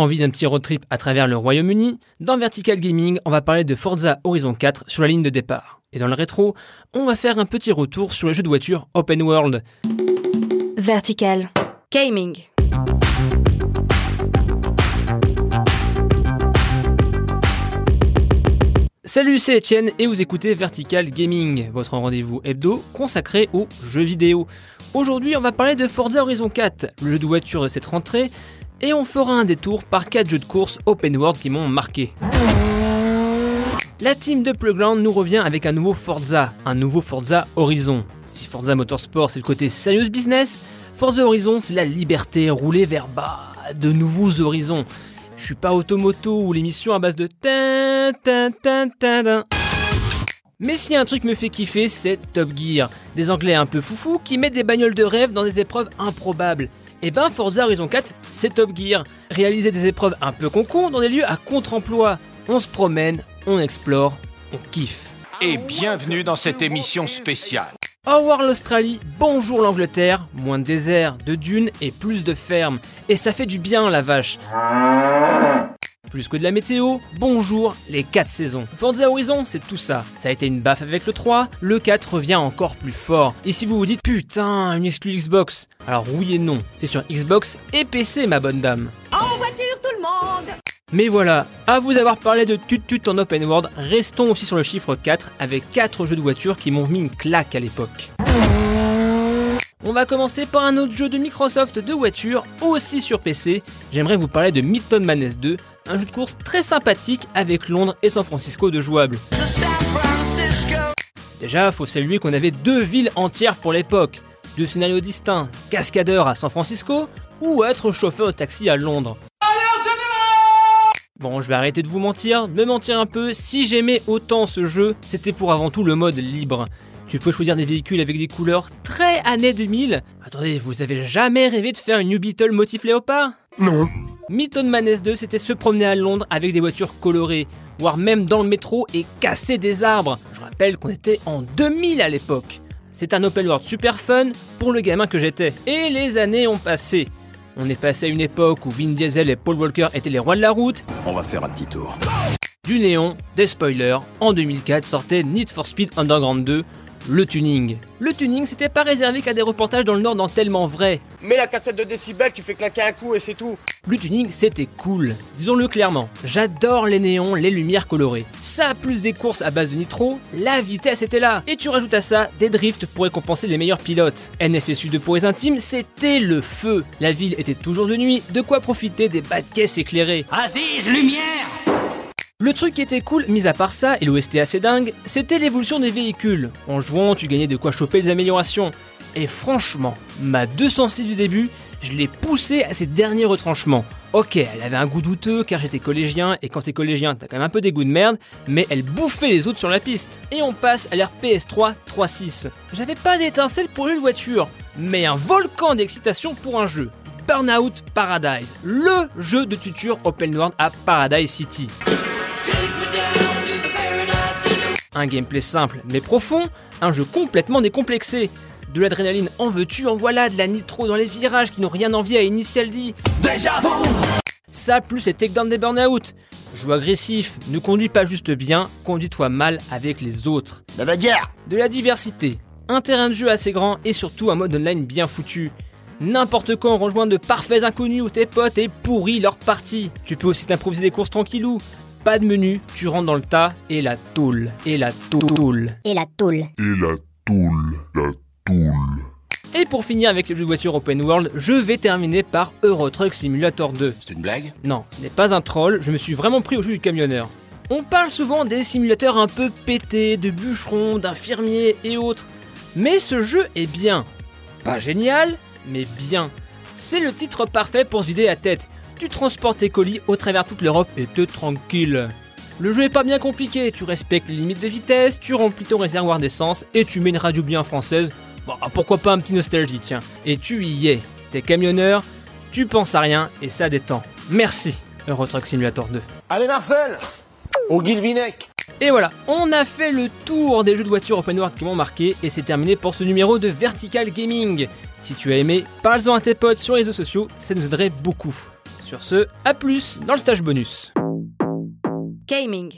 Envie d'un petit road trip à travers le Royaume-Uni Dans Vertical Gaming, on va parler de Forza Horizon 4 sur la ligne de départ. Et dans le rétro, on va faire un petit retour sur le jeu de voiture Open World. Vertical Gaming. Salut, c'est Etienne et vous écoutez Vertical Gaming, votre rendez-vous hebdo consacré aux jeux vidéo. Aujourd'hui, on va parler de Forza Horizon 4, le jeu de voiture de cette rentrée, et on fera un détour par 4 jeux de course open world qui m'ont marqué. La team de Playground nous revient avec un nouveau Forza, un nouveau Forza Horizon. Si Forza Motorsport c'est le côté serious business, Forza Horizon c'est la liberté roulée vers bas, de nouveaux horizons. Je suis pas automoto ou l'émission à base de tin tin tin tin tin. Mais si un truc me fait kiffer, c'est Top Gear. Des anglais un peu foufous qui mettent des bagnoles de rêve dans des épreuves improbables. Et ben Forza Horizon 4, c'est Top Gear. Réaliser des épreuves un peu concon dans des lieux à contre-emploi. On se promène, on explore, on kiffe. Et bienvenue dans cette émission spéciale. Au revoir l'Australie, bonjour l'Angleterre, moins de désert, de dunes et plus de fermes. Et ça fait du bien la vache. Plus que de la météo, bonjour les 4 saisons. Forza Horizon, c'est tout ça. Ça a été une baffe avec le 3, le 4 revient encore plus fort. Et si vous vous dites putain, une exclu Xbox, alors oui et non, c'est sur Xbox et PC ma bonne dame. En voiture tout le monde Mais voilà, à vous d'avoir parlé de tut-tut en open world, restons aussi sur le chiffre 4 avec 4 jeux de voiture qui m'ont mis une claque à l'époque. On va commencer par un autre jeu de Microsoft de voiture, aussi sur PC. J'aimerais vous parler de Midtown Madness 2, un jeu de course très sympathique avec Londres et San Francisco de jouable. Déjà, faut saluer qu'on avait deux villes entières pour l'époque, deux scénarios distincts, cascadeur à San Francisco ou être chauffeur de taxi à Londres. Bon, je vais arrêter de vous mentir, de me mentir un peu, si j'aimais autant ce jeu, c'était pour avant tout le mode libre. Tu peux choisir des véhicules avec des couleurs très années 2000. Attendez, vous avez jamais rêvé de faire une New Beetle motif léopard? Non. Mython Maness 2, c'était se promener à Londres avec des voitures colorées, voire même dans le métro et casser des arbres. Je rappelle qu'on était en 2000 à l'époque. C'est un open world super fun pour le gamin que j'étais. Et les années ont passé. On est passé à une époque où Vin Diesel et Paul Walker étaient les rois de la route. On va faire un petit tour. Du néon, des spoilers. En 2004 sortait Need for Speed Underground 2, le tuning. Le tuning, c'était pas réservé qu'à des reportages dans le Nord dans tellement vrai. Mets la cassette de décibels, tu fais claquer un coup et c'est tout. Le tuning, c'était cool. Disons-le clairement, j'adore les néons, les lumières colorées. Ça, plus des courses à base de nitro, la vitesse était là. Et tu rajoutes à ça des drifts pour récompenser les meilleurs pilotes. NFSU 2 pour les intimes, c'était le feu. La ville était toujours de nuit, de quoi profiter des bas de caisse éclairés. Aziz, lumière Le truc qui était cool, mis à part ça, et l'OST assez dingue, c'était l'évolution des véhicules. En jouant, tu gagnais de quoi choper des améliorations. Et franchement, ma 206 du début, je l'ai poussée à ses derniers retranchements. Ok, elle avait un goût douteux car j'étais collégien, et quand t'es collégien, t'as quand même un peu des goûts de merde, mais elle bouffait les autres sur la piste. Et on passe à l'ère PS3 3.6. J'avais pas d'étincelle pour une voiture, mais un volcan d'excitation pour un jeu. Burnout Paradise, le jeu de tuture open world à Paradise City. Un gameplay simple mais profond, un jeu complètement décomplexé. De l'adrénaline en veux-tu, en voilà, de la nitro dans les virages qui n'ont rien envie à Initial D. Déjà Ça plus les takedowns des burn-out. Joue agressif, ne conduis pas juste bien, conduis-toi mal avec les autres. La bagarre De la diversité, un terrain de jeu assez grand et surtout un mode online bien foutu. N'importe quand rejoindre de parfaits inconnus ou tes potes et pourris leur partie. Tu peux aussi t'improviser des courses tranquillou. Pas de menu, tu rentres dans le tas et la tôle. Et la tôle. Et la tôle. Et la toule, la toule. Et pour finir avec les jeux de voiture open world, je vais terminer par Euro Truck Simulator 2. C'est une blague? Non, ce n'est pas un troll, je me suis vraiment pris au jeu du camionneur. On parle souvent des simulateurs un peu pétés, de bûcherons, d'infirmiers et autres. Mais ce jeu est bien. Pas génial, mais bien. C'est le titre parfait pour se vider la tête. Tu transportes tes colis au travers toute l'Europe et te tranquille. Le jeu est pas bien compliqué, tu respectes les limites de vitesse, tu remplis ton réservoir d'essence et tu mets une radio bien française. Bon, pourquoi pas un petit nostalgie, tiens. Et tu y es. T'es camionneur, tu penses à rien et ça détend. Merci, Euro Truck Simulator 2. Allez Marcel Au Guilvinec Et voilà, on a fait le tour des jeux de voiture open world qui m'ont marqué et c'est terminé pour ce numéro de Vertical Gaming. Si tu as aimé, parle-en à tes potes sur les réseaux sociaux, ça nous aiderait beaucoup. Sur ce, à plus dans le stage bonus. Gaming.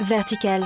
Vertical.